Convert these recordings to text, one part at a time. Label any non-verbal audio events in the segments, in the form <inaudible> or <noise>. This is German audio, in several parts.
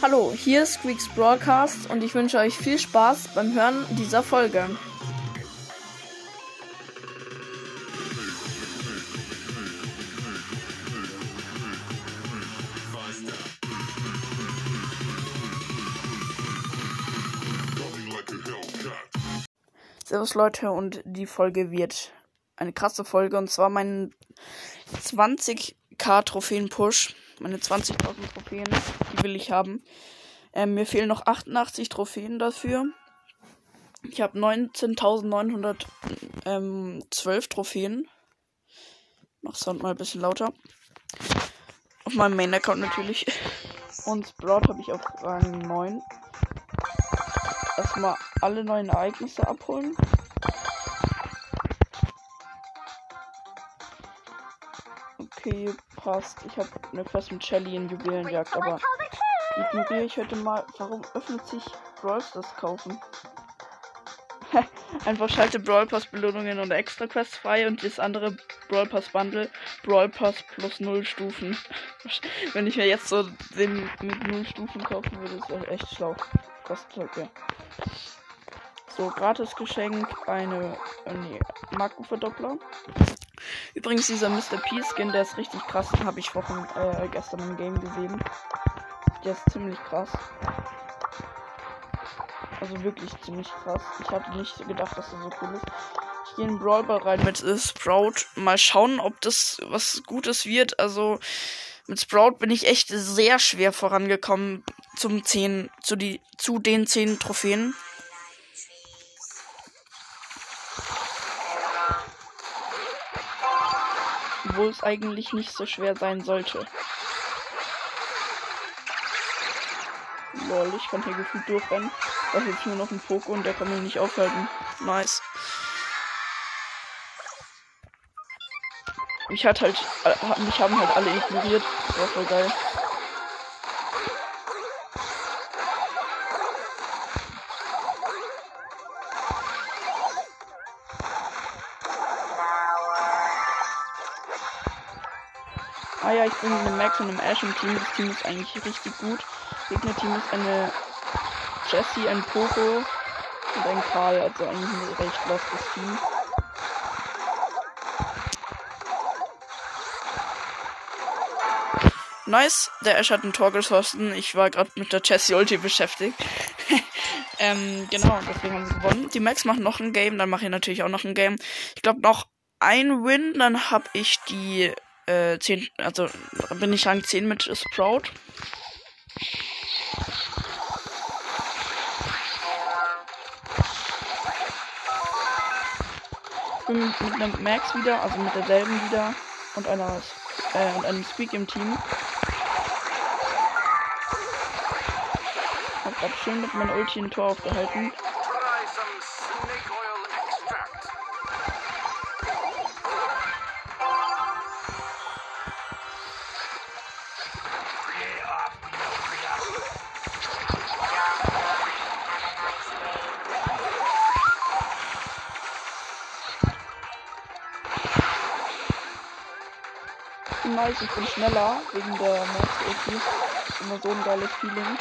Hallo, hier ist Squeaks Broadcast und ich wünsche euch viel Spaß beim Hören dieser Folge. Servus Leute und die Folge wird eine krasse Folge und zwar mein 20k Trophäen Push, meine 20.000 Trophäen, die will ich haben. Ähm, mir fehlen noch 88 Trophäen dafür. Ich habe 19.912 ähm, Trophäen. Mach Sound mal ein bisschen lauter. Auf meinem Main Account natürlich. Und Sprout habe ich auf Rang 9 erstmal alle neuen Ereignisse abholen. Okay, passt. Ich habe eine Quest mit Shelly in Juwelenjagd, aber ignoriere ich heute mal. Warum öffnet sich Brawl Stars kaufen? <laughs> Einfach schalte Brawl Pass Belohnungen und Extra Quests frei und das andere Brawl Pass Bundle Brawl Pass plus 0 Stufen. <laughs> Wenn ich mir jetzt so den mit 0 Stufen kaufen würde, ist das echt schlau. Kostet halt ja. So, gratis Geschenk, eine äh, nee, Markenverdoppler. Übrigens, dieser Mr. P-Skin, der ist richtig krass. Den habe ich Wochen, äh, gestern im Game gesehen. Der ist ziemlich krass. Also wirklich ziemlich krass. Ich hatte nicht gedacht, dass er so cool ist. Ich gehe in Brawl rein mit äh, Sprout. Mal schauen, ob das was Gutes wird. Also mit Sprout bin ich echt sehr schwer vorangekommen zum 10, zu, die, zu den 10 Trophäen. Obwohl es eigentlich nicht so schwer sein sollte. Lol, ich kann hier gefühlt durchrennen. Da hilft nur noch ein Poko und der kann mich nicht aufhalten. Nice. Mich hat halt, äh, mich haben halt alle ignoriert. Das war voll geil. Ich bin mit einem Max und einem Ash im Team. Das Team ist eigentlich richtig gut. Gegner-Team ist eine Jessie, ein Poco und ein Karl. Also eigentlich ein recht lostes Team. Nice, der Ash hat ein Tor geschossen. Ich war gerade mit der Jessie Ulti beschäftigt. <laughs> ähm, genau, deswegen haben sie gewonnen. Die Max machen noch ein Game, dann mache ich natürlich auch noch ein Game. Ich glaube noch ein Win, dann habe ich die äh, 10, also bin ich Rang 10 mit Sprout. Bin mit einem Max wieder, also mit derselben wieder und einer äh, und einem Speak im Team. Hab grad schön mit meinem Ulti ein Tor aufgehalten. Ich bin schneller wegen der Max ulti Immer so ein geiles Feeling.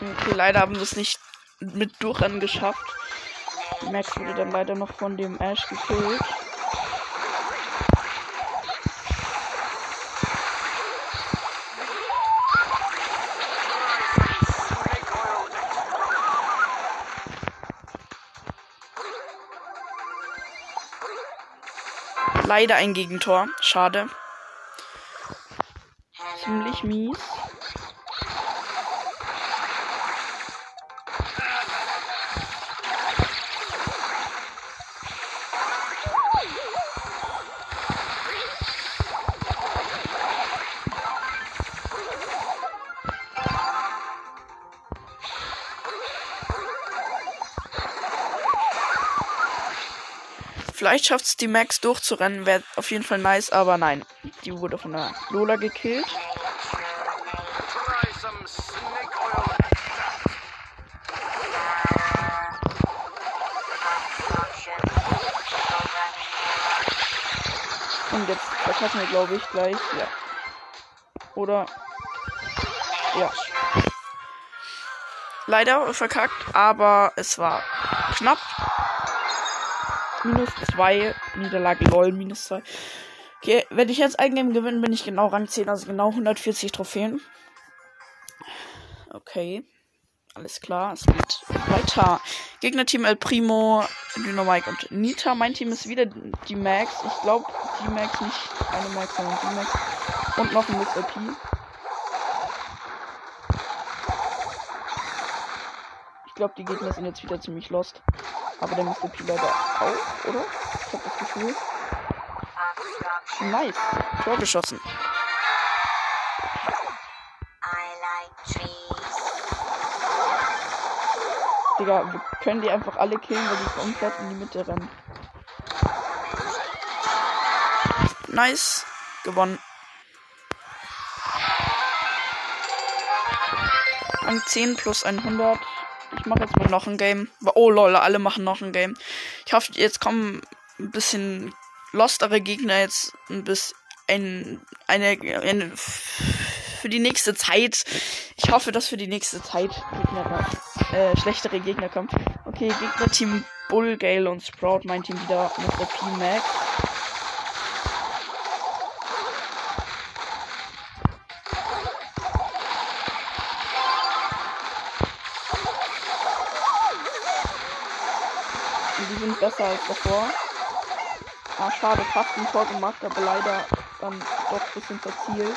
Okay, leider haben wir es nicht mit Durchrennen geschafft. Max wurde dann leider noch von dem Ash gekillt. Leider ein Gegentor. Schade. Ziemlich mies. Vielleicht schafft es die Max durchzurennen, wäre auf jeden Fall nice, aber nein. Die wurde von der Lola gekillt. Und jetzt verkacken wir, glaube ich, gleich. Ja. Oder. Ja. Leider verkackt, aber es war knapp. Minus 2. Niederlage lol, minus 2. Okay, wenn ich jetzt ein Game gewinne, bin ich genau Rang 10, also genau 140 Trophäen. Okay. Alles klar, es geht weiter. Gegnerteam El Primo, Dynamike und Nita. Mein Team ist wieder die Max. Ich glaube, die Max, nicht eine Max, sondern die Max. Und noch ein Mr. P. Ich glaube, die Gegner sind jetzt wieder ziemlich lost. Aber der Mr. P leider auch, oder? Ich habe das Gefühl. Nice. Tor geschossen. Digga, wir können die einfach alle killen, weil die komplett in die Mitte rennen. Nice. Gewonnen. An 10 plus 100. Ich mache jetzt mal noch ein Game. Oh lol, alle machen noch ein Game. Ich hoffe, jetzt kommen ein bisschen lostere Gegner jetzt ein bisschen ein, eine, eine für die nächste Zeit. Ich hoffe, dass für die nächste Zeit Gegner, äh, schlechtere Gegner kommen. Okay, Gegnerteam Bull, Gale und Sprout. Mein Team wieder Mr. P Max. Besser als davor. Ah, schade, fast ein Tor gemacht, aber leider dann doch ein bisschen verzielt.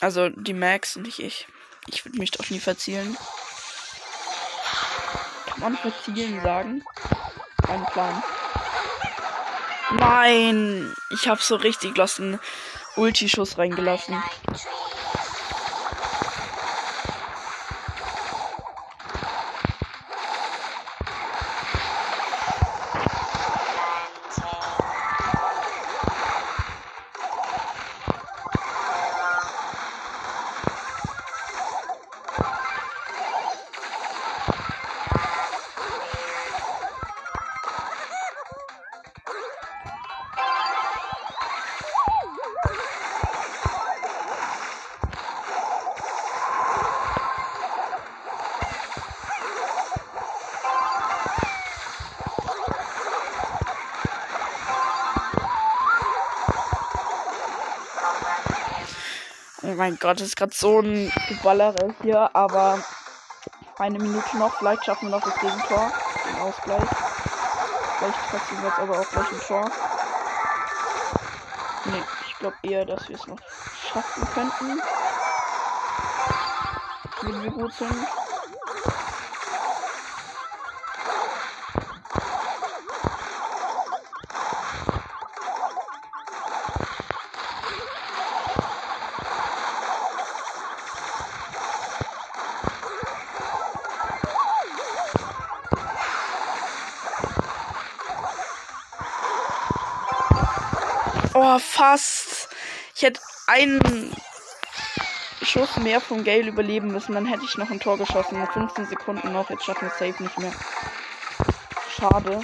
Also die Max, nicht ich. Ich würde mich doch nie verzielen. Kann man verzielen sagen? Kein Plan. Nein! Ich habe so richtig losten Ulti-Schuss reingelassen. Mein Gott, das ist gerade so ein Geballere hier, aber eine Minute noch. Vielleicht schaffen wir noch das Gegentor. Den Ausgleich. Vielleicht passieren wir jetzt aber auch gleich ein Tor. Nee, ich glaube eher, dass wir es noch schaffen könnten. Wenn wir gut sind. Einen Schuss mehr vom Gale überleben müssen. Dann hätte ich noch ein Tor geschossen. Noch 15 Sekunden noch. Jetzt schaffen wir safe nicht mehr. Schade.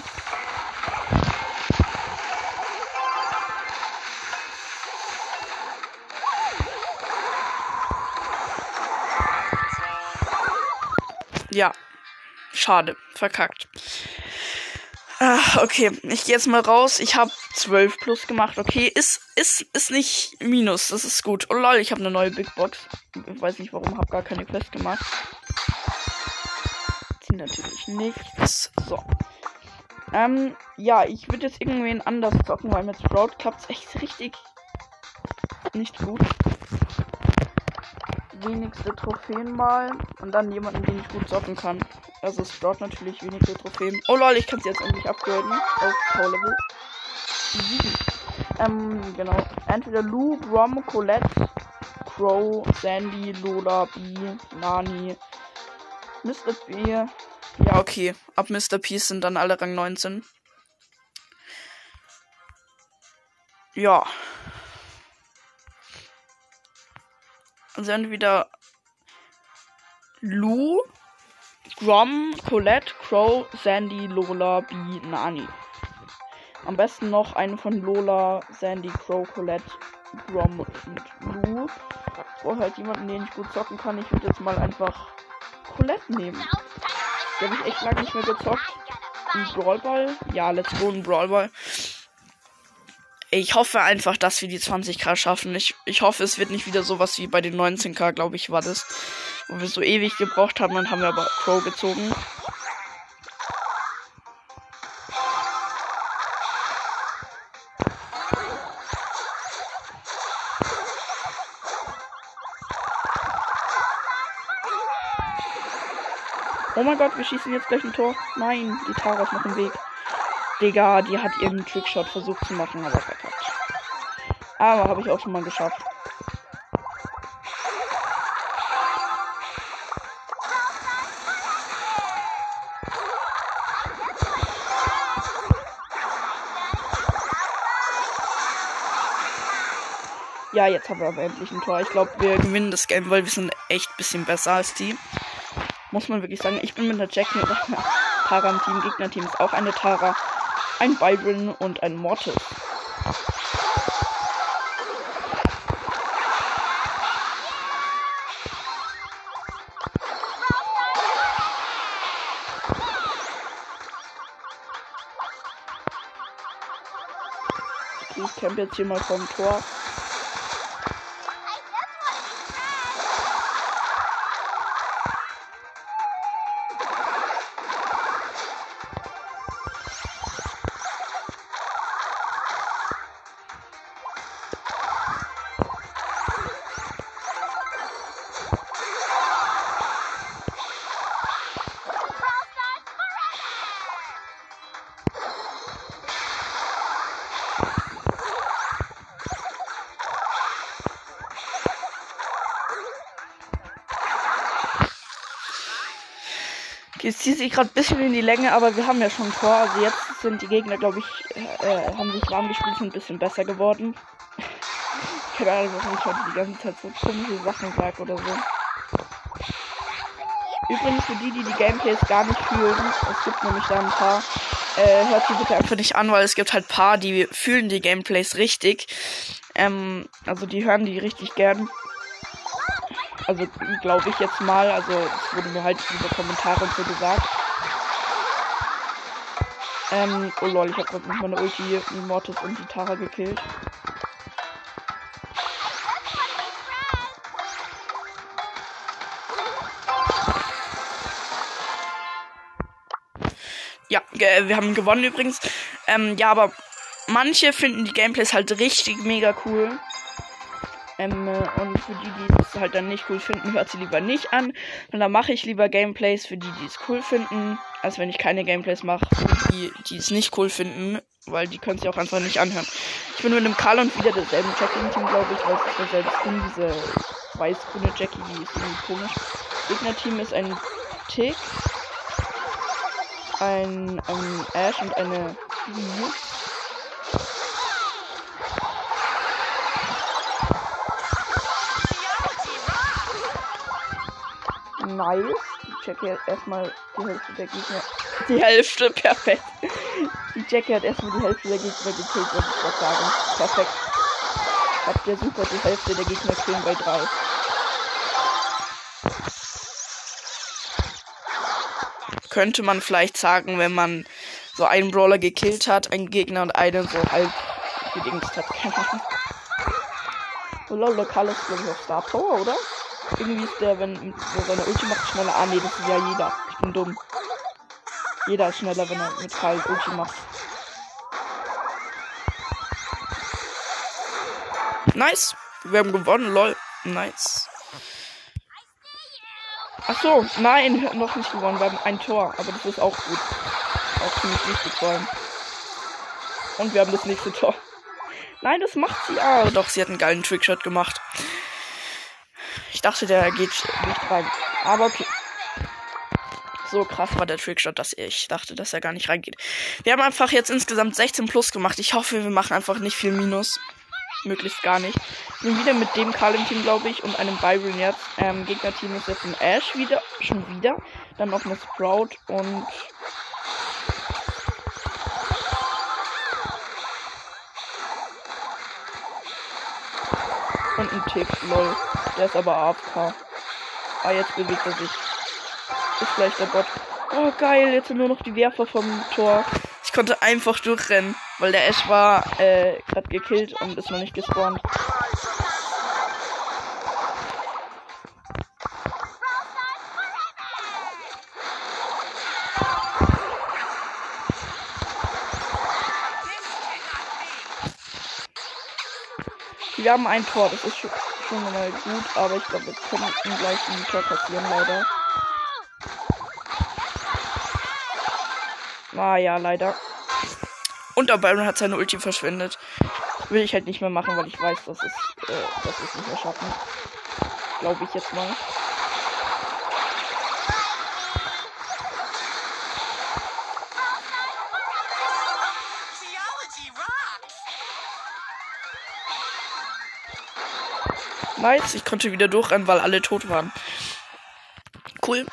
Ja. Schade. Verkackt. Ah, okay, ich gehe jetzt mal raus. Ich habe 12 plus gemacht. Okay, ist, ist, ist nicht Minus. Das ist gut. Oh lol, ich habe eine neue Big Box. Ich weiß nicht warum, habe gar keine Quest gemacht. Zieht natürlich nichts. So. Ähm, ja, ich würde jetzt irgendwen anders zocken, weil mit Sprout klappt es echt richtig nicht gut. Wenigste Trophäen mal und dann jemanden, den ich gut zocken kann. Also Sprout natürlich wenigste Trophäen. Oh lol, ich kann sie jetzt endlich upgraden auf Power Level 7. Ähm, genau. Entweder Lou, Brom, Colette, Crow, Sandy, Lola, B, Nani, Mr. B. Ja, okay. Ab Mr. P sind dann alle Rang 19. Ja. Also entweder Lu, Grom, Colette, Crow, Sandy, Lola, B, Nani. Am besten noch eine von Lola, Sandy, Crow, Colette, Grom und Lou. Wo halt jemanden, den ich gut zocken kann. Ich würde jetzt mal einfach Colette nehmen. Die habe ich echt lange nicht mehr gezockt. Ein Brawlball? Ja, let's go, ein Brawlball. Ich hoffe einfach, dass wir die 20k schaffen. Ich, ich hoffe, es wird nicht wieder sowas wie bei den 19k, glaube ich, war das. Wo wir so ewig gebraucht haben, dann haben wir aber Crow gezogen. Gott, wir schießen jetzt gleich ein Tor. Nein, die Tara ist noch im Weg. Digga, die hat ihren Trickshot versucht zu machen, aber verkackt. Aber habe ich auch schon mal geschafft. Ja, jetzt haben wir aber endlich ein Tor. Ich glaube, wir gewinnen das Game, weil wir sind echt ein bisschen besser als die. Muss man wirklich sagen. Ich bin mit einer Jackie und einer Tara im Team. Gegnerteam ist auch eine Tara, ein Byron und ein Mortis. Ich camp jetzt hier mal vom Tor. Jetzt zieht sich gerade ein bisschen in die Länge, aber wir haben ja schon Tor. Also jetzt sind die Gegner, glaube ich, äh, haben sich warm gespielt, sind ein bisschen besser geworden. <laughs> Keine Ahnung, warum ich heute die ganze Zeit so komische Sachen sage oder so. Übrigens für die, die die Gameplays gar nicht fühlen, es gibt nämlich da ein paar, äh, hört sie bitte einfach nicht an, weil es gibt halt paar, die fühlen die Gameplays richtig. Ähm, also die hören die richtig gern. Also glaube ich jetzt mal. Also es wurde mir halt über Kommentare und so gesagt. Ähm, oh lol, ich habe gerade mit meiner Ulti Mortis und die Tara gekillt. Ja, wir haben gewonnen übrigens. Ähm, ja, aber manche finden die Gameplays halt richtig mega cool. Ähm, und für die, die es halt dann nicht cool finden, hört sie lieber nicht an. Und dann mache ich lieber Gameplays für die, die es cool finden, als wenn ich keine Gameplays mache für die, die es nicht cool finden, weil die können sich auch einfach nicht anhören. Ich bin mit dem Karl und wieder derselben Jackie-Team, glaube ich, weil es ist derselbe Skin, diese weiß-grüne Jackie, die ist irgendwie komisch. Gegner-Team ist ein Tick, ein ähm, Ash und eine Lee. Nice. Die Jackie hat erstmal die Hälfte der Gegner. Die Hälfte, perfekt. Die Jackie hat erstmal die Hälfte der Gegner gekillt, würde ich gerade sagen. Perfekt. Habt ihr super die Hälfte der Gegner killen bei drei. Könnte man vielleicht sagen, wenn man so einen Brawler gekillt hat, einen Gegner und einen so halb gedingst hat. Oh <laughs> lol, lokales ich auf Star Power, oder? Irgendwie ist der, wenn er seine Ulti macht, schneller. Ah, nee, das ist ja jeder. Ich bin dumm. Jeder ist schneller, wenn er mit Karl Ulti macht. Nice. Wir haben gewonnen, lol. Nice. Ach so, nein, noch nicht gewonnen. Wir haben ein Tor, aber das ist auch gut. Auch ziemlich wichtig vor allem. Und wir haben das nächste Tor. Nein, das macht sie. Ah, doch, sie hat einen geilen Trickshot gemacht. Ich dachte, der geht nicht rein. Aber okay. So krass war der Trickshot, dass ich dachte, dass er gar nicht reingeht. Wir haben einfach jetzt insgesamt 16 plus gemacht. Ich hoffe, wir machen einfach nicht viel Minus. möglichst gar nicht. Ich bin wieder mit dem Karl im Team, glaube ich, und einem Byron jetzt. Ähm, Gegnerteam ist jetzt ein Ash wieder, schon wieder. Dann noch eine Sprout und Und ein Tick, lol. Der ist aber AFK. Ah, jetzt bewegt er sich. Ist vielleicht der Bot. Oh, geil. Jetzt sind nur noch die Werfer vom Tor. Ich konnte einfach durchrennen, weil der Ash war äh, gerade gekillt und ist noch nicht gespawnt. Wir haben ein Tor, das ist schon, schon mal gut, aber ich glaube, wir können gleich ein Tor kassieren, leider. Ah ja, leider. Und der Byron hat seine Ulti verschwendet. Will ich halt nicht mehr machen, weil ich weiß, dass es, äh, dass es nicht mehr schaffen. Glaube ich jetzt mal. Nice, ich konnte wieder durchrennen, weil alle tot waren. Cool.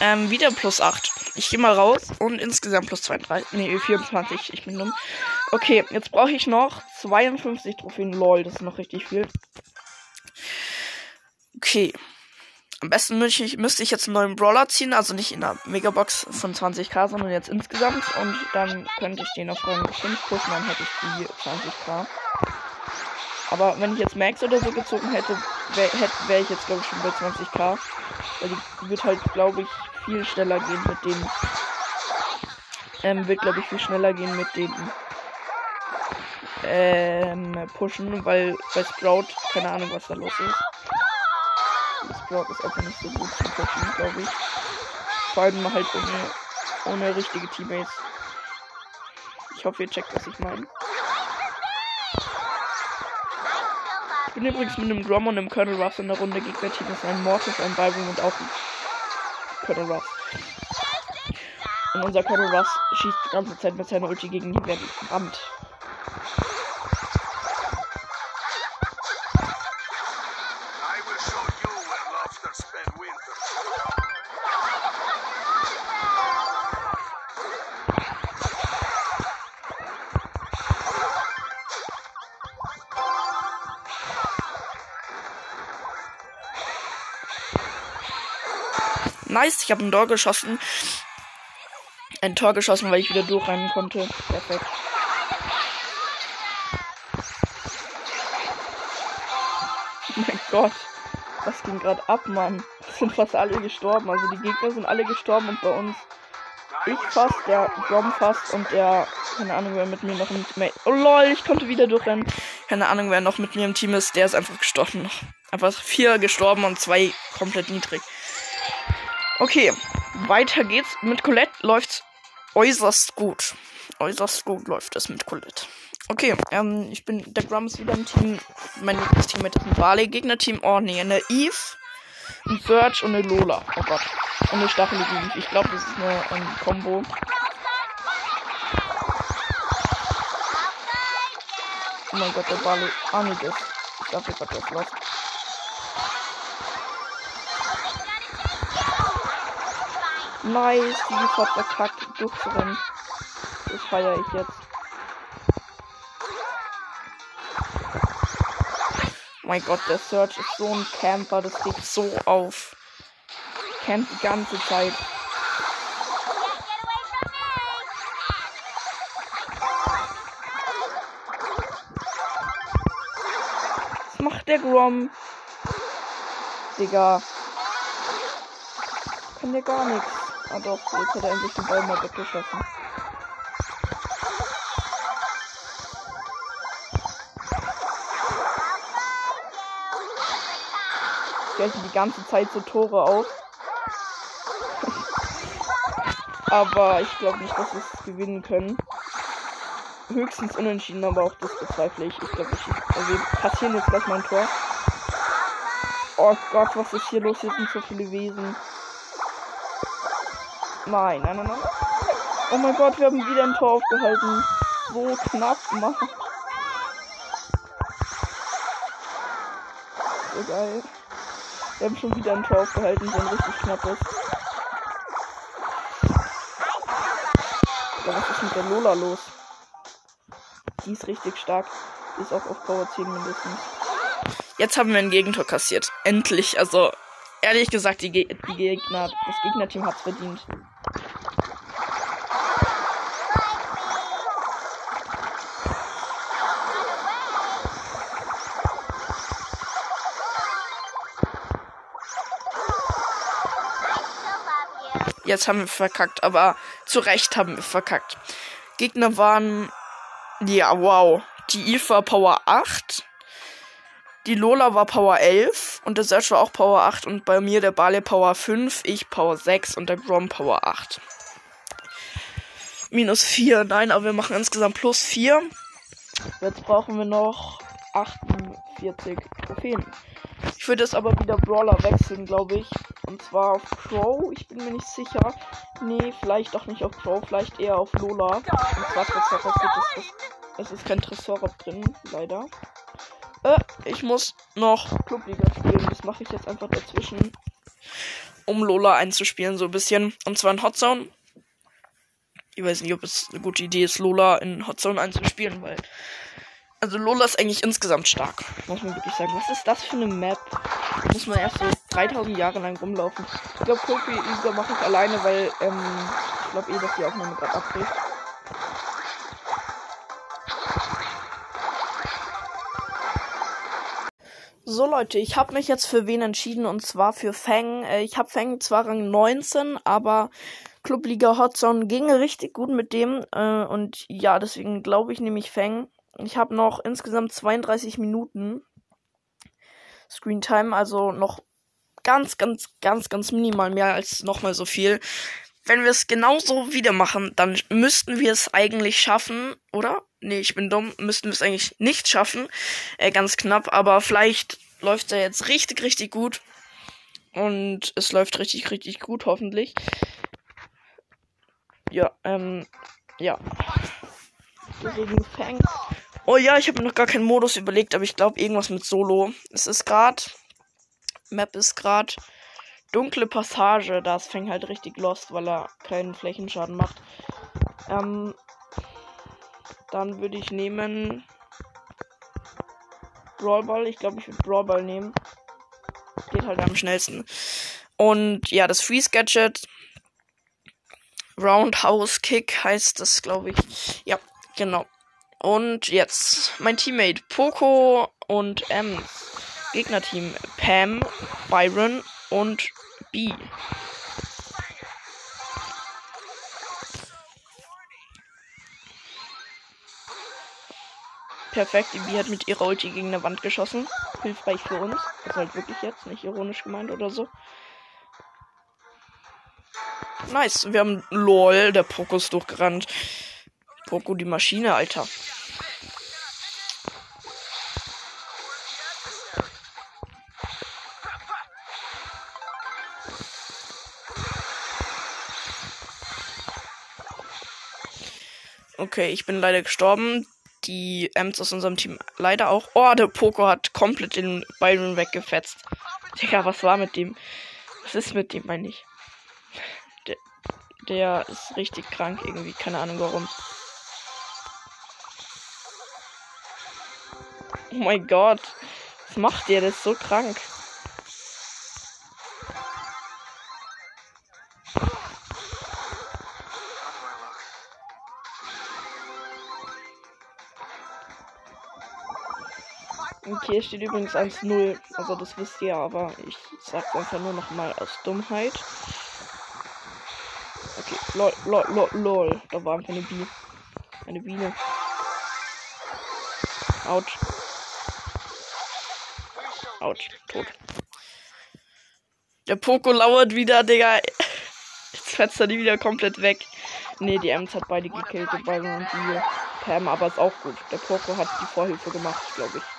Ähm, wieder plus 8. Ich gehe mal raus und insgesamt plus 32. Nee, 24. Ich bin dumm. Okay, jetzt brauche ich noch 52 Trophäen. Lol, das ist noch richtig viel. Okay. Am besten müsste ich, müsste ich jetzt einen neuen Brawler ziehen, also nicht in der Megabox von 20k, sondern jetzt insgesamt. Und dann könnte ich den auf Rang 5 pushen, dann hätte ich die 20k. Aber wenn ich jetzt Max oder so gezogen hätte, wäre wär ich jetzt, glaube ich, schon bei 20k. Weil die wird halt, glaube ich, viel schneller gehen mit dem. Ähm, wird, glaube ich, viel schneller gehen mit dem. Ähm, pushen, weil bei Sprout, keine Ahnung, was da los ist. Sprout ist einfach nicht so gut zu pushen, glaube ich. Vor allem halt ohne, ohne richtige Teammates. Ich hoffe, ihr checkt, was ich meine. Bin übrigens mit einem Grom und einem Colonel Ruff in der Runde. Gegner-Team ist ein Mortis, ein Byron und auch ein Colonel Ruff. Und unser Colonel Ruff schießt die ganze Zeit mit seiner Ulti gegen die Wand. Nice, ich habe ein Tor geschossen. Ein Tor geschossen, weil ich wieder durchrennen konnte. Perfekt. Oh mein Gott. Was ging gerade ab, Mann? Es sind fast alle gestorben. Also die Gegner sind alle gestorben und bei uns ich fast, der Grom fast und der, keine Ahnung, wer mit mir noch im Team. Oh lol, ich konnte wieder durchrennen. Keine Ahnung, wer noch mit mir im Team ist. Der ist einfach gestorben. Einfach vier gestorben und zwei komplett niedrig. Okay, weiter geht's. Mit Colette läuft's äußerst gut. Äußerst gut läuft es mit Colette. Okay, ähm, ich bin, der Grum ist wieder im Team. Mein nächstes Team ist ein Barley. Gegnerteam, oh nee, eine Eve, ein Search und eine Lola. Oh Gott. Und eine stachelige Eve. Ich glaube, das ist eine ähm, Combo. Oh mein Gott, der Barley. Ah, nee, das. Ich gerade, der ist lost. Nice, die hat verkackt durchzurennen. Das feiere ich jetzt. Oh mein Gott, der Search ist so ein Camper, das geht so auf. Camp die ganze Zeit. Was macht der Grom? Digga. Kann der gar nichts. Ah doch, jetzt hat er endlich Ball mal weggeschossen. Stellen die ganze Zeit so Tore auf. <laughs> aber ich glaube nicht, dass wir es gewinnen können. Höchstens unentschieden, aber auch das bezweifle ich. Ich glaube, ich, also wir passieren jetzt gleich mal ein Tor. Oh Gott, was ist hier los? Hier sind so viele Wesen. Nein, nein, nein, nein. Oh mein Gott, wir haben wieder ein Tor aufgehalten. So knapp, Mann. so geil. Wir haben schon wieder ein Tor aufgehalten, so ein richtig knappes. Ja, was ist mit der Lola los? Die ist richtig stark. Die ist auch auf Power 10 mindestens. Jetzt haben wir ein Gegentor kassiert. Endlich. Also, ehrlich gesagt, die, Ge die Gegner, das Gegnerteam hat's verdient. Jetzt haben wir verkackt, aber zu Recht haben wir verkackt. Gegner waren, ja, wow. Die Eve war Power 8. Die Lola war Power 11 und der Search war auch Power 8 und bei mir der Bale Power 5, ich Power 6 und der Grom Power 8. Minus 4, nein, aber wir machen insgesamt plus 4. Jetzt brauchen wir noch 48 Trophäen. Ich würde es aber wieder Brawler wechseln, glaube ich. Und zwar auf Crow. Ich bin mir nicht sicher. Nee, vielleicht doch nicht auf Crow. Vielleicht eher auf Lola. Und zwar Tresor gibt es. Es ist kein Tresor drin, leider. Äh, ich muss noch Clubliga spielen. Das mache ich jetzt einfach dazwischen. Um Lola einzuspielen, so ein bisschen. Und zwar in Hotzone. Ich weiß nicht, ob es eine gute Idee ist, Lola in Hotzone einzuspielen, weil also Lola ist eigentlich insgesamt stark. Muss man wirklich sagen. Was ist das für eine Map? Muss man erst so 3000 Jahre lang rumlaufen. Ich glaube, Kofi User mache ich alleine, weil ähm, ich glaube eh, dass die Aufnahme gerade abbricht. So Leute, ich habe mich jetzt für wen entschieden und zwar für Fang. Äh, ich habe Fang zwar Rang 19, aber Clubliga Hotzone ging richtig gut mit dem äh, und ja, deswegen glaube ich nämlich Fang. Ich habe noch insgesamt 32 Minuten Screen Time, also noch ganz, ganz, ganz, ganz minimal mehr als nochmal so viel. Wenn wir es genauso wieder machen, dann müssten wir es eigentlich schaffen, oder? Nee, ich bin dumm, müssten wir es eigentlich nicht schaffen. Äh, ganz knapp, aber vielleicht läuft er jetzt richtig, richtig gut. Und es läuft richtig, richtig gut, hoffentlich. Ja, ähm, ja. Gegen Fang Oh ja, ich habe mir noch gar keinen Modus überlegt, aber ich glaube irgendwas mit Solo. Es ist gerade. Map ist gerade. Dunkle Passage. Das fängt halt richtig lost, weil er keinen Flächenschaden macht. Ähm, dann würde ich nehmen. Brawlball. Ich glaube, ich würde Brawlball nehmen. Geht halt am schnellsten. Und ja, das Freeze Gadget. Roundhouse Kick heißt das, glaube ich. Ja, genau. Und jetzt mein Teammate Poco und M. Gegnerteam Pam, Byron und B. Perfekt, die B hat mit ihrer Ulti gegen eine Wand geschossen. Hilfreich für uns. Das ist halt wirklich jetzt, nicht ironisch gemeint oder so. Nice, wir haben LOL, der Poco ist durchgerannt. Poco die Maschine, Alter. Okay, ich bin leider gestorben. Die Ems aus unserem Team leider auch. Oh, der Poco hat komplett den Byron weggefetzt. Digga, was war mit dem? Was ist mit dem, meine ich? Der, der ist richtig krank irgendwie. Keine Ahnung warum. Oh mein Gott. Was macht der? Der ist so krank. Okay, steht übrigens 1-0. Also das wisst ihr, aber ich sag's einfach nur noch mal aus Dummheit. Okay, lol, lol, lol, lol. Da war einfach eine Biene. Eine Biene. Autsch. Autsch, tot. Der Poko lauert wieder, Digga. Jetzt fetzt er die wieder komplett weg. Ne, die Ems hat beide gekillt, die beiden und die Pam, aber ist auch gut. Der Poko hat die Vorhilfe gemacht, glaube ich.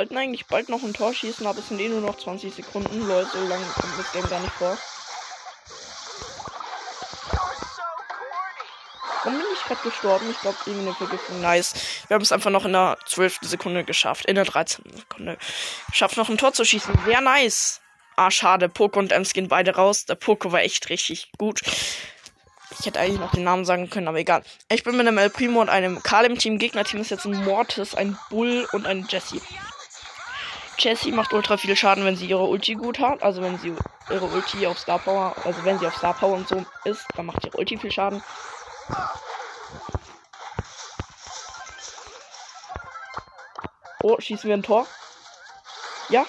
Sollten eigentlich bald noch ein Tor schießen, aber es sind eh nur noch 20 Sekunden. Leute, so lange kommt das Game gar nicht vor. Warum bin ich gerade gestorben? Ich glaube, irgendeine Vergiftung. Nice. Wir haben es einfach noch in der 12. Sekunde geschafft. In der 13. Sekunde. Geschafft, noch ein Tor zu schießen. Sehr nice. Ah, schade. Poco und Ems gehen beide raus. Der Poco war echt richtig gut. Ich hätte eigentlich noch den Namen sagen können, aber egal. Ich bin mit einem El Primo und einem Karl im Team. Gegnerteam ist jetzt ein Mortis, ein Bull und ein Jesse. Jessie macht ultra viel Schaden, wenn sie ihre Ulti gut hat. Also wenn sie ihre Ulti auf Star Power, also wenn sie auf Star Power und so ist, dann macht ihre Ulti viel Schaden. Oh, schießen wir ein Tor? Ja.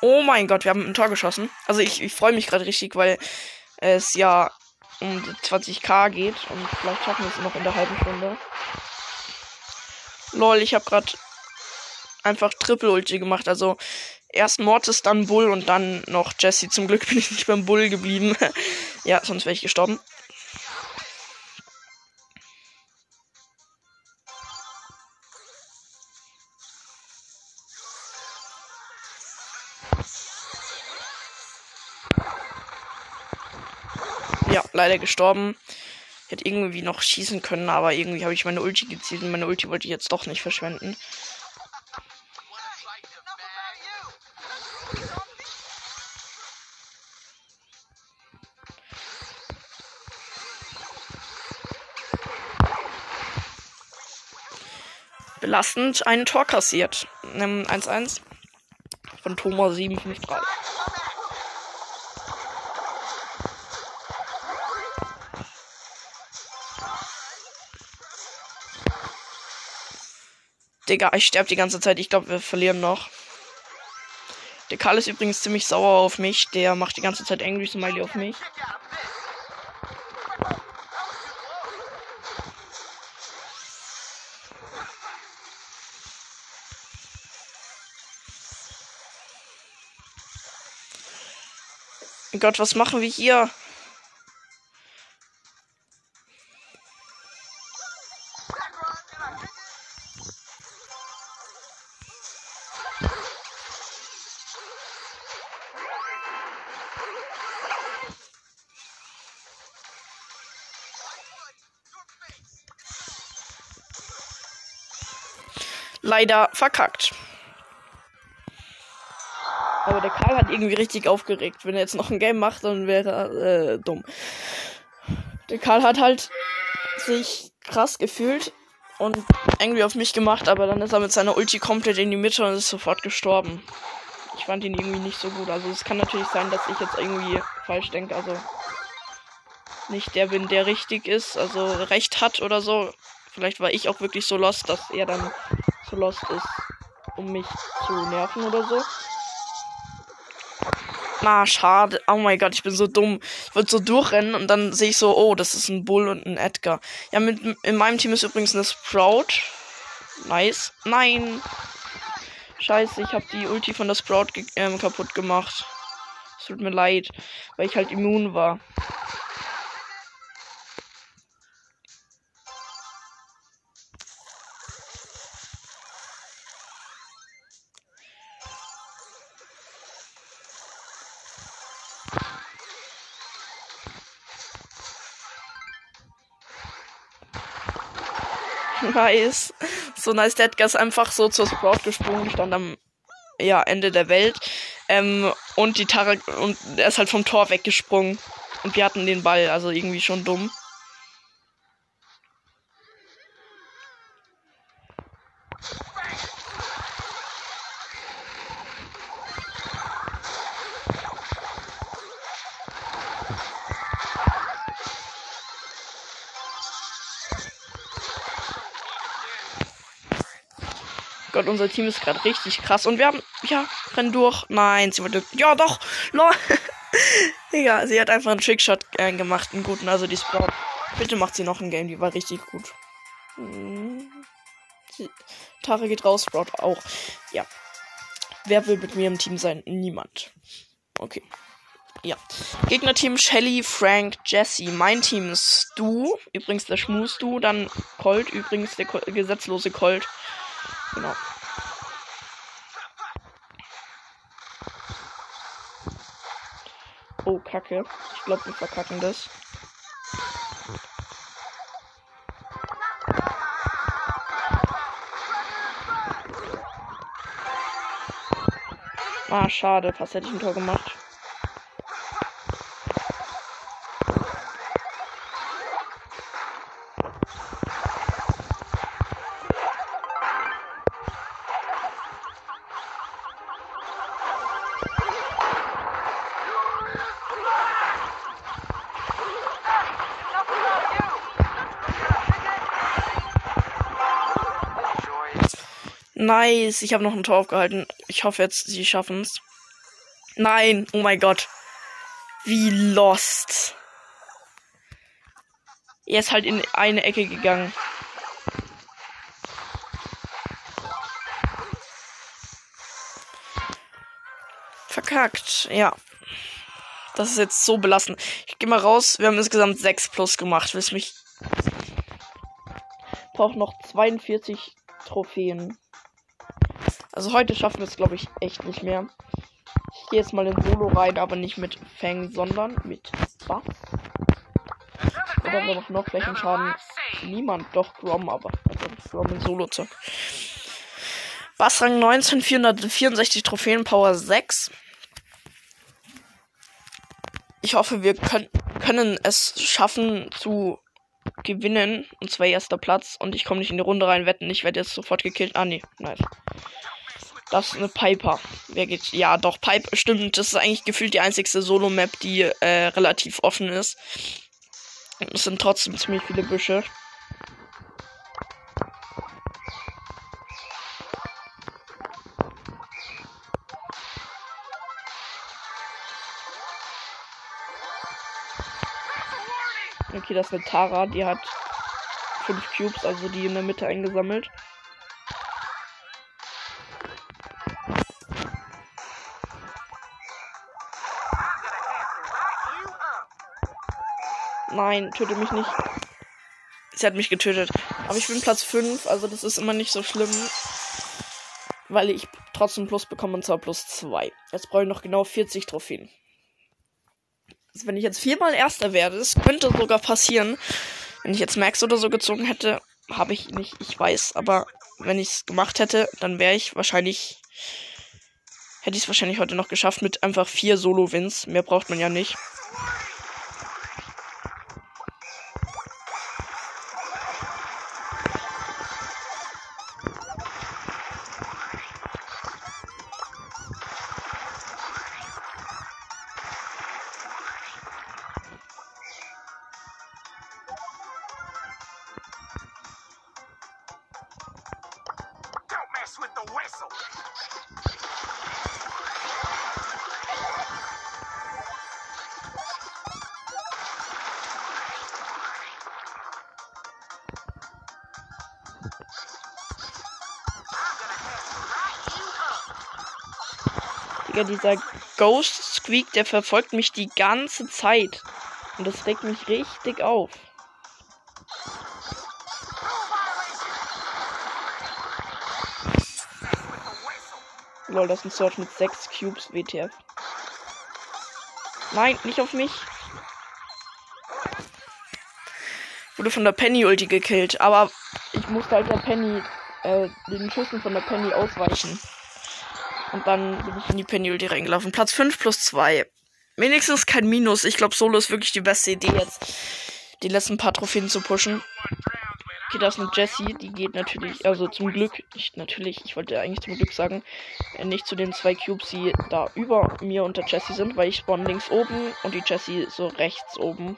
Oh mein Gott, wir haben ein Tor geschossen. Also ich, ich freue mich gerade richtig, weil es ja um 20k geht und vielleicht schaffen wir es noch in der halben Stunde. Lol, ich habe gerade einfach Triple Ulti gemacht. Also erst Mortis, dann Bull und dann noch Jesse. Zum Glück bin ich nicht beim Bull geblieben. <laughs> ja, sonst wäre ich gestorben. Ja, leider gestorben. Ich hätte irgendwie noch schießen können, aber irgendwie habe ich meine Ulti gezielt und meine Ulti wollte ich jetzt doch nicht verschwenden. Belastend ein Tor kassiert. 1-1 von Thomas 753. Digga, ich sterbe die ganze Zeit. Ich glaube, wir verlieren noch. Der Karl ist übrigens ziemlich sauer auf mich. Der macht die ganze Zeit Angry Smiley auf mich. Gott, was machen wir hier? leider verkackt. Aber der Karl hat irgendwie richtig aufgeregt. Wenn er jetzt noch ein Game macht, dann wäre er äh, dumm. Der Karl hat halt sich krass gefühlt und irgendwie auf mich gemacht, aber dann ist er mit seiner Ulti komplett in die Mitte und ist sofort gestorben. Ich fand ihn irgendwie nicht so gut. Also es kann natürlich sein, dass ich jetzt irgendwie falsch denke. Also nicht der bin, der richtig ist, also recht hat oder so. Vielleicht war ich auch wirklich so lost, dass er dann so lost ist, um mich zu nerven oder so. Na, schade. Oh mein Gott, ich bin so dumm. Ich wollte so durchrennen und dann sehe ich so, oh, das ist ein Bull und ein Edgar. Ja, mit, in meinem Team ist übrigens eine Sprout. Nice. Nein. Scheiße, ich habe die Ulti von der Sprout ge ähm, kaputt gemacht. Es tut mir leid, weil ich halt immun war. Nice. So nice. Der ist einfach so zur Sprout gesprungen, stand am ja, Ende der Welt. Ähm, und die Tara und er ist halt vom Tor weggesprungen. Und wir hatten den Ball, also irgendwie schon dumm. Gott, unser Team ist gerade richtig krass. Und wir haben, ja, rennen durch. Nein, sie wollte, ja doch, lol. <laughs> Egal, sie hat einfach einen Trickshot äh, gemacht, einen guten, also die Sprout. Bitte macht sie noch ein Game, die war richtig gut. Hm. Tara geht raus, Sprout auch. Ja. Wer will mit mir im Team sein? Niemand. Okay. Ja. Gegnerteam Shelly, Frank, Jesse. Mein Team ist du. Übrigens der Schmus du. Dann Colt. Übrigens der gesetzlose Colt. Genau. Oh, Kacke. Ich glaube, wir verkacken das. Ah, schade. Was hätte ich ein Tor gemacht. Nice, ich habe noch ein Tor aufgehalten. Ich hoffe jetzt, sie schaffen es. Nein, oh mein Gott. Wie lost. Er ist halt in eine Ecke gegangen. Verkackt, ja. Das ist jetzt so belastend. Ich gehe mal raus. Wir haben insgesamt 6 plus gemacht. Willst mich. Braucht noch 42 Trophäen. Also heute schaffen wir es, glaube ich, echt nicht mehr. Ich gehe jetzt mal in Solo rein, aber nicht mit Fang, sondern mit Bass. Oder wer macht noch welchen Schaden? Niemand, doch Grom, aber also Grom in Solo zock. Bass Rang 19, 464 Trophäen, Power 6. Ich hoffe, wir können, können es schaffen zu gewinnen. Und zwar erster Platz. Und ich komme nicht in die Runde rein, wetten. Ich werde jetzt sofort gekillt. Ah, nee, nice. Das ist eine Piper. Wer geht? Ja, doch, Pipe. Stimmt, das ist eigentlich gefühlt die einzigste Solo-Map, die äh, relativ offen ist. Es sind trotzdem ziemlich viele Büsche. Okay, das ist eine Tara, die hat fünf Cubes, also die in der Mitte eingesammelt. Nein, töte mich nicht. Sie hat mich getötet. Aber ich bin Platz 5, also das ist immer nicht so schlimm. Weil ich trotzdem Plus bekomme und zwar plus 2. Jetzt brauche ich noch genau 40 Trophäen. Also wenn ich jetzt viermal Erster werde, das könnte sogar passieren. Wenn ich jetzt Max oder so gezogen hätte, habe ich nicht, ich weiß. Aber wenn ich es gemacht hätte, dann wäre ich wahrscheinlich. Hätte ich es wahrscheinlich heute noch geschafft mit einfach vier Solo-Wins. Mehr braucht man ja nicht. Digga, dieser Ghost Squeak, der verfolgt mich die ganze Zeit. Und das regt mich richtig auf. Lol, das ist ein Sword mit 6 Cubes WTF. Nein, nicht auf mich. Wurde von der Penny Ulti gekillt, aber ich musste halt der Penny, äh, den Schüssen von der Penny ausweichen. Und dann bin ich in die Penny Ulti reingelaufen. Platz 5 plus 2. Wenigstens kein Minus. Ich glaube, Solo ist wirklich die beste Idee jetzt, die letzten paar Trophäen zu pushen. Okay, das ist eine Jessie. Die geht natürlich, also zum Glück, nicht natürlich, ich wollte eigentlich zum Glück sagen, äh, nicht zu den zwei Cubes, die da über mir und der Jessie sind, weil ich spawn links oben und die Jessie so rechts oben.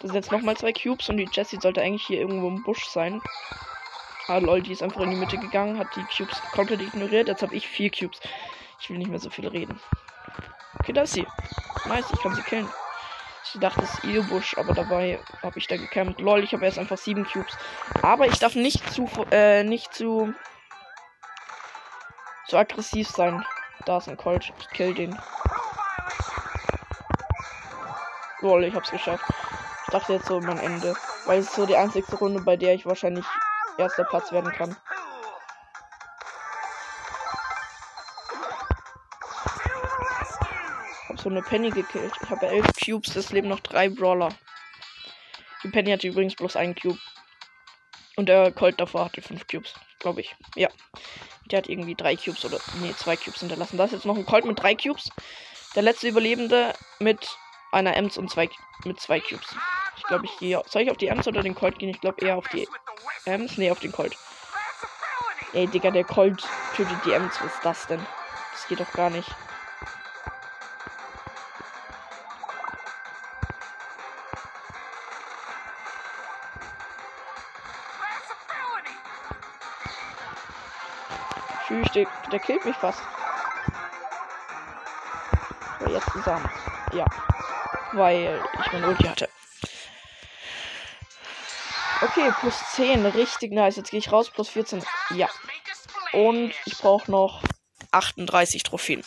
Das sind jetzt nochmal zwei Cubes und die Jessie sollte eigentlich hier irgendwo im Busch sein. Ah, lol, die ist einfach in die Mitte gegangen, hat die Cubes komplett ignoriert. Jetzt habe ich vier Cubes. Ich will nicht mehr so viel reden. Okay, da ist sie. Nice, ich kann sie killen. Ich dachte, es ist Io-Busch, aber dabei habe ich da gecampt. Lol, ich habe erst einfach sieben Cubes. Aber ich darf nicht zu, äh, nicht zu, zu aggressiv sein. Da ist ein Colt. Ich kill den. Lol, ich hab's geschafft. Ich dachte jetzt so mein Ende. Weil es ist so die einzigste Runde, bei der ich wahrscheinlich erster Platz werden kann. Runde Penny gekillt. Ich habe elf Cubes, es leben noch drei Brawler. Die Penny hatte übrigens bloß einen Cube. Und der Colt davor hatte fünf Cubes, glaube ich. Ja. Der hat irgendwie drei Cubes oder. Nee, zwei Cubes hinterlassen. Da ist jetzt noch ein Colt mit drei Cubes. Der letzte Überlebende mit einer Ems und zwei mit zwei Cubes. Ich glaube, ich gehe. Soll ich auf die Ems oder den Colt gehen? Ich glaube eher auf die Ems. Nee, auf den Colt. Ey, Digga, der Colt tötet die Ems. Was ist das denn? Das geht doch gar nicht. Tschüss, der, der killt mich fast. Aber jetzt zusammen. Ja. Weil ich mein Ulti hatte. Okay, plus 10. Richtig nice. Jetzt gehe ich raus. Plus 14. Ja. Und ich brauche noch 38 Trophäen.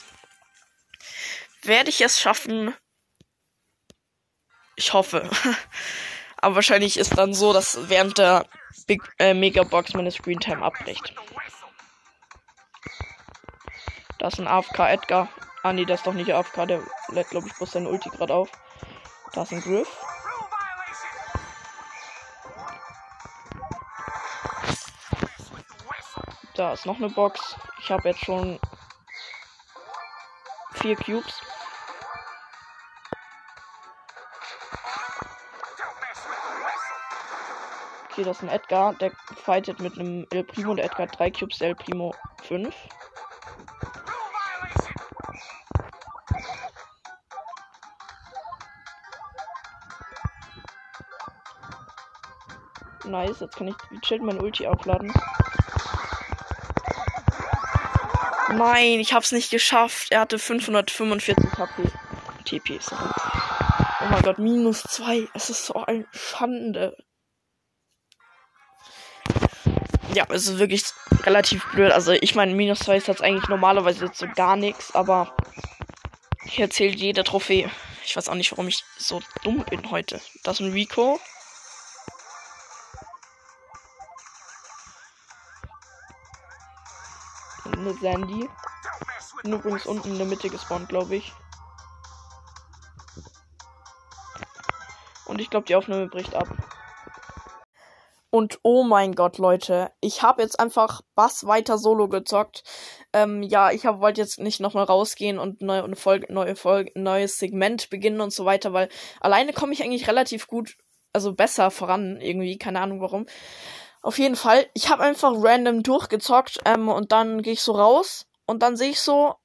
Werde ich es schaffen? Ich hoffe. <laughs> Aber wahrscheinlich ist dann so, dass während der Big äh, Megabox meine Screentime abbricht. Da ist ein AFK Edgar. Ah nee, das ist doch nicht AFK, der lädt glaube ich bloß seine Ulti gerade auf. Da ist ein Griff. Da ist noch eine Box. Ich habe jetzt schon vier Cubes. Okay, das ist ein Edgar. Der fightet mit einem El Primo. Der Edgar hat drei Cubes, der El Primo fünf. Nice, jetzt kann ich chillen mein Ulti aufladen. Nein, ich hab's nicht geschafft. Er hatte 545 HP. TP Oh mein Gott, minus 2. Es ist so ein Schande. Ja, es ist wirklich relativ blöd. Also ich meine, minus 2 ist jetzt eigentlich normalerweise jetzt so gar nichts, aber hier zählt jede Trophäe. Ich weiß auch nicht, warum ich so dumm bin heute. Das ist ein Rico. Eine Sandy. Bin übrigens unten in der Mitte gespawnt, glaube ich. Und ich glaube, die Aufnahme bricht ab. Und oh mein Gott, Leute, ich habe jetzt einfach Bass weiter solo gezockt. Ähm, ja, ich wollte jetzt nicht nochmal rausgehen und neue, eine Folge, neue Folge, neues Segment beginnen und so weiter, weil alleine komme ich eigentlich relativ gut, also besser voran irgendwie, keine Ahnung warum. Auf jeden Fall, ich habe einfach random durchgezockt ähm, und dann gehe ich so raus und dann sehe ich so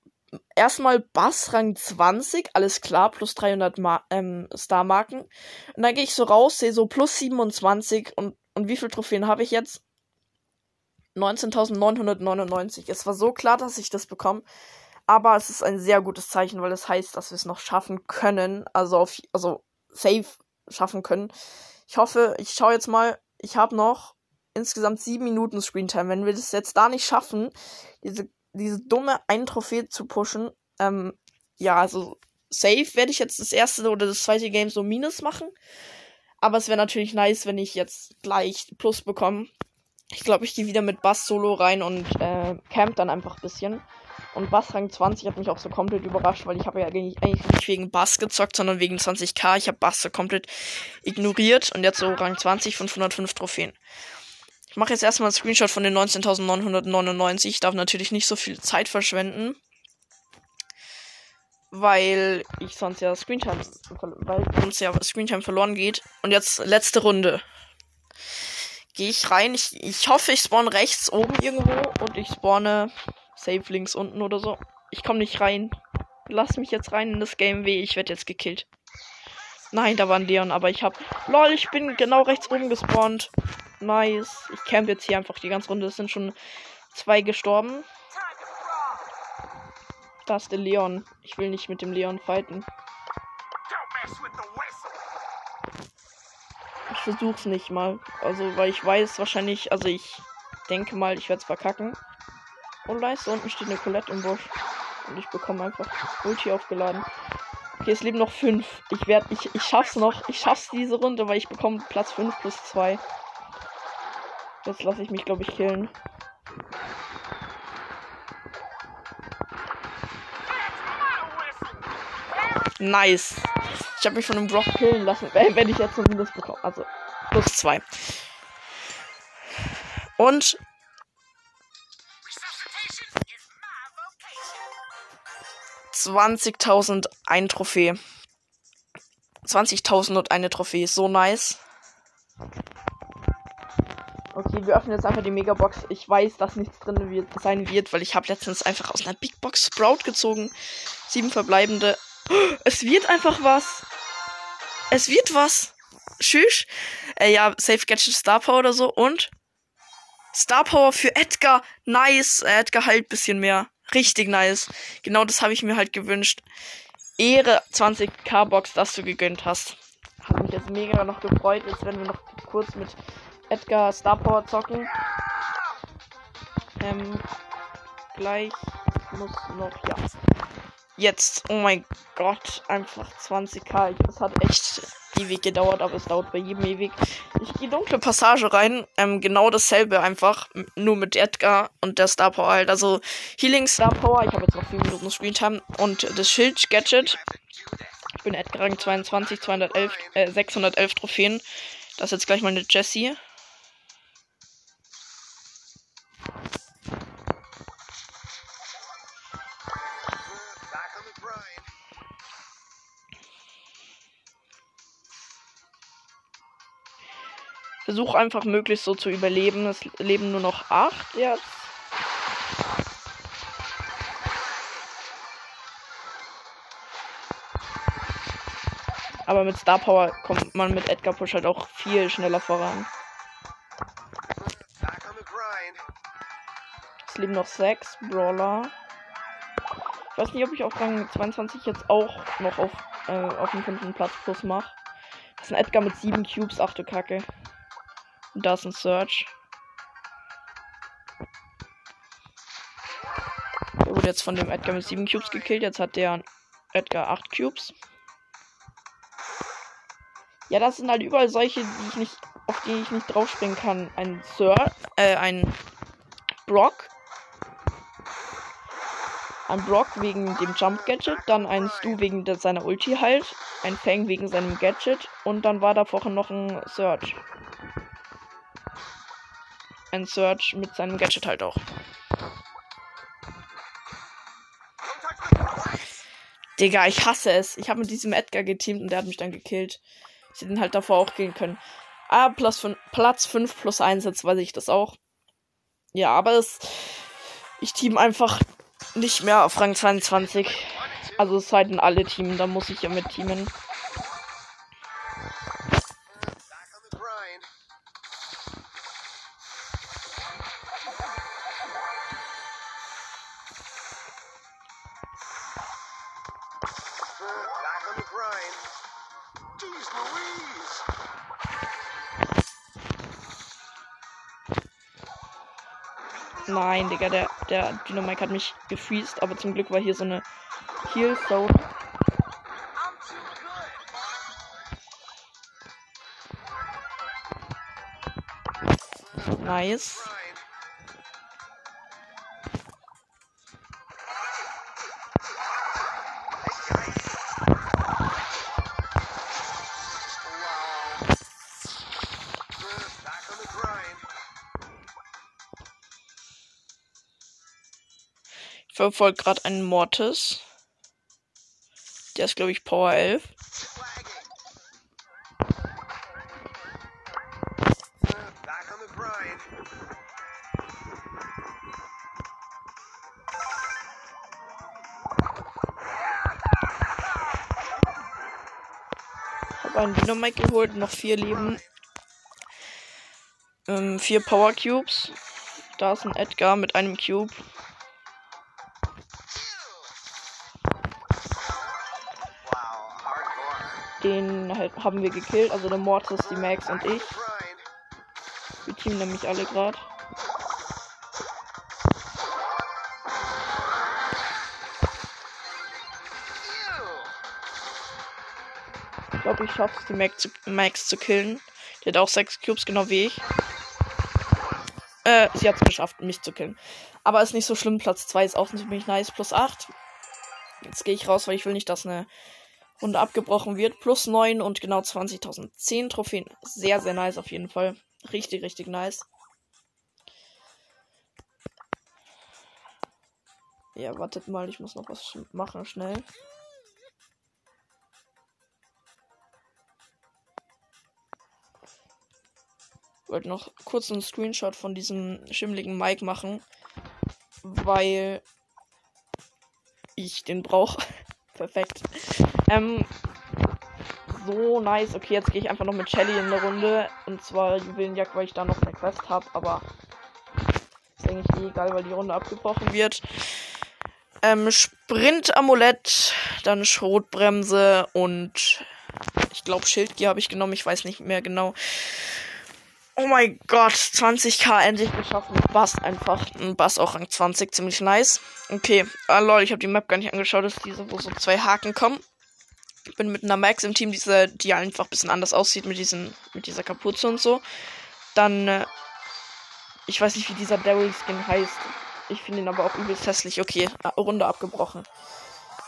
erstmal Bass Rang 20, alles klar, plus 300 Ma ähm, Star-Marken. Und dann gehe ich so raus, sehe so plus 27 und, und wie viele Trophäen habe ich jetzt? 19.999. Es war so klar, dass ich das bekomme. Aber es ist ein sehr gutes Zeichen, weil es das heißt, dass wir es noch schaffen können. Also auf, also safe schaffen können. Ich hoffe, ich schaue jetzt mal. Ich habe noch insgesamt sieben Minuten Screentime. Wenn wir das jetzt da nicht schaffen, diese, diese dumme ein Trophäe zu pushen, ähm, ja, also safe werde ich jetzt das erste oder das zweite Game so Minus machen. Aber es wäre natürlich nice, wenn ich jetzt gleich Plus bekomme. Ich glaube, ich gehe wieder mit Bass Solo rein und äh, camp dann einfach ein bisschen. Und Bass Rang 20 hat mich auch so komplett überrascht, weil ich habe ja eigentlich, eigentlich nicht wegen Bass gezockt, sondern wegen 20k. Ich habe Bass so komplett ignoriert und jetzt so Rang 20, 505 Trophäen. Ich mache jetzt erstmal einen Screenshot von den 19.999. Ich darf natürlich nicht so viel Zeit verschwenden. Weil ich sonst ja Screentime, weil sonst ja Screentime verloren geht. Und jetzt letzte Runde. Gehe ich rein. Ich, ich hoffe, ich spawn rechts oben irgendwo und ich spawne safe links unten oder so. Ich komme nicht rein. Lass mich jetzt rein in das Game weh. Ich werde jetzt gekillt. Nein, da war ein Leon, aber ich hab. Lol, ich bin genau rechts oben gespawnt. Nice. Ich camp jetzt hier einfach die ganze Runde. Es sind schon zwei gestorben. Da ist der Leon. Ich will nicht mit dem Leon fighten. Ich versuch's nicht mal. Also, weil ich weiß wahrscheinlich, also ich denke mal, ich werde es verkacken. Und da ist unten steht eine Colette im Busch. Und ich bekomme einfach Ulti aufgeladen. Okay, es leben noch fünf. Ich werde, ich, ich schaff's noch. Ich schaff's diese Runde, weil ich bekomme Platz 5 plus 2. Jetzt lasse ich mich, glaube ich, killen. Nice. Ich habe mich von einem Brock killen lassen, wenn ich jetzt zumindest bekomme. Also plus zwei. Und 20.000 ein Trophäe. 20.000 und eine Trophäe. So nice. Okay, wir öffnen jetzt einfach die Megabox. Ich weiß, dass nichts drin wird, sein wird, weil ich habe letztens einfach aus einer Big Box Sprout gezogen. Sieben verbleibende. Es wird einfach was. Es wird was. Tschüss. Äh, ja, Safe Gadget Star Power oder so. Und Star Power für Edgar. Nice. Edgar halt bisschen mehr. Richtig nice. Genau das habe ich mir halt gewünscht. Ehre 20k Box, dass du gegönnt hast. Hat mich jetzt mega noch gefreut. Jetzt werden wir noch kurz mit Edgar Star Power zocken. Ähm, gleich muss noch, ja. Jetzt, oh mein Gott, einfach 20k. Es hat echt ewig gedauert, aber es dauert bei jedem ewig. Ich gehe dunkle Passage rein. Ähm, genau dasselbe einfach. Nur mit Edgar und der Star Power halt. Also Healing Star Power. Ich habe jetzt noch 4 Minuten Screentime. Und das Schild Gadget. Ich bin Edgar Rang 22, 211, äh, 611 Trophäen. Das ist jetzt gleich mal eine Jessie. Versuch einfach möglichst so zu überleben. Es leben nur noch acht jetzt. Aber mit Star Power kommt man mit Edgar Push halt auch viel schneller voran. Es leben noch sechs Brawler. Ich weiß nicht, ob ich auf Rang 22 jetzt auch noch auf, äh, auf dem fünften Platz plus mache. Das ist ein Edgar mit sieben Cubes. Ach du Kacke. Und da ist ein Search. Der wurde jetzt von dem Edgar mit 7 Cubes gekillt. Jetzt hat der Edgar 8 Cubes. Ja, das sind halt überall solche, die ich nicht, auf die ich nicht draufspringen kann. Ein Sir, äh, ein Brock. Ein Brock wegen dem Jump Gadget, dann ein Stu wegen seiner Ulti halt, ein Fang wegen seinem Gadget und dann war da vorhin noch ein Search ein Search mit seinem Gadget halt auch. Digga, ich hasse es. Ich habe mit diesem Edgar geteamt und der hat mich dann gekillt. Ich hätte halt davor auch gehen können. Ah, plus fün Platz 5 plus 1, jetzt weiß ich das auch. Ja, aber es. Ich team einfach nicht mehr auf Rang 22. Also es seien alle Teams, da muss ich ja mit teamen. Der, Dynamite hat mich gefreezed, aber zum Glück war hier so eine Heal Zone. Nice. Verfolgt gerade einen Mortis. Der ist, glaube ich, Power 11. Habe einen Dynamite geholt, noch vier Leben. Ähm, vier Power Cubes. Da ist ein Edgar mit einem Cube. Den halt haben wir gekillt, also der Mortis, die Max und ich. Wir teamen nämlich alle gerade. Ich glaube, ich schaffe es, die Max zu, Max zu killen. Die hat auch sechs Cubes, genau wie ich. Äh, sie hat es geschafft, mich zu killen. Aber ist nicht so schlimm. Platz 2 ist auch ziemlich nice. Plus 8. Jetzt gehe ich raus, weil ich will nicht, dass eine Runde abgebrochen wird. Plus 9 und genau 20.000. 10 Trophäen. Sehr, sehr nice auf jeden Fall. Richtig, richtig nice. Ja, wartet mal, ich muss noch was machen, schnell. wollte noch kurz einen Screenshot von diesem schimmligen Mike machen, weil ich den brauche. <laughs> Perfekt. Ähm, so nice. Okay, jetzt gehe ich einfach noch mit Shelly in der Runde. Und zwar Juwelenjagd, weil ich da noch eine Quest habe. Aber ist eigentlich eh egal, weil die Runde abgebrochen wird. Ähm, Sprint-Amulett, dann Schrotbremse und ich glaube Schildgier habe ich genommen. Ich weiß nicht mehr genau. Oh mein Gott, 20k endlich geschafft mit Bass einfach. Ein Bass auch Rang 20, ziemlich nice. Okay, ah lol, ich habe die Map gar nicht angeschaut, das ist diese, wo so zwei Haken kommen. Ich bin mit einer Max im Team, diese, die einfach ein bisschen anders aussieht mit diesen, mit dieser Kapuze und so. Dann, äh, ich weiß nicht, wie dieser Daryl Skin heißt. Ich finde ihn aber auch übelst hässlich. Okay, Runde abgebrochen.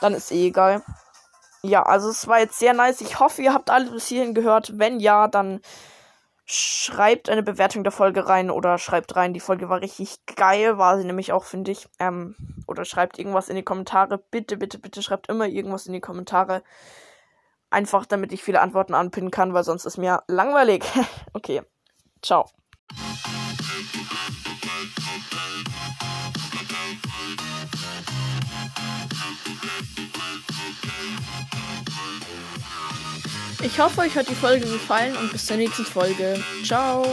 Dann ist eh egal. Ja, also es war jetzt sehr nice. Ich hoffe, ihr habt alle bis hierhin gehört. Wenn ja, dann schreibt eine Bewertung der Folge rein oder schreibt rein, die Folge war richtig geil, war sie nämlich auch, finde ich. Ähm, oder schreibt irgendwas in die Kommentare. Bitte, bitte, bitte schreibt immer irgendwas in die Kommentare. Einfach damit ich viele Antworten anpinnen kann, weil sonst ist mir langweilig. <laughs> okay. Ciao. Ich hoffe, euch hat die Folge gefallen und bis zur nächsten Folge. Ciao.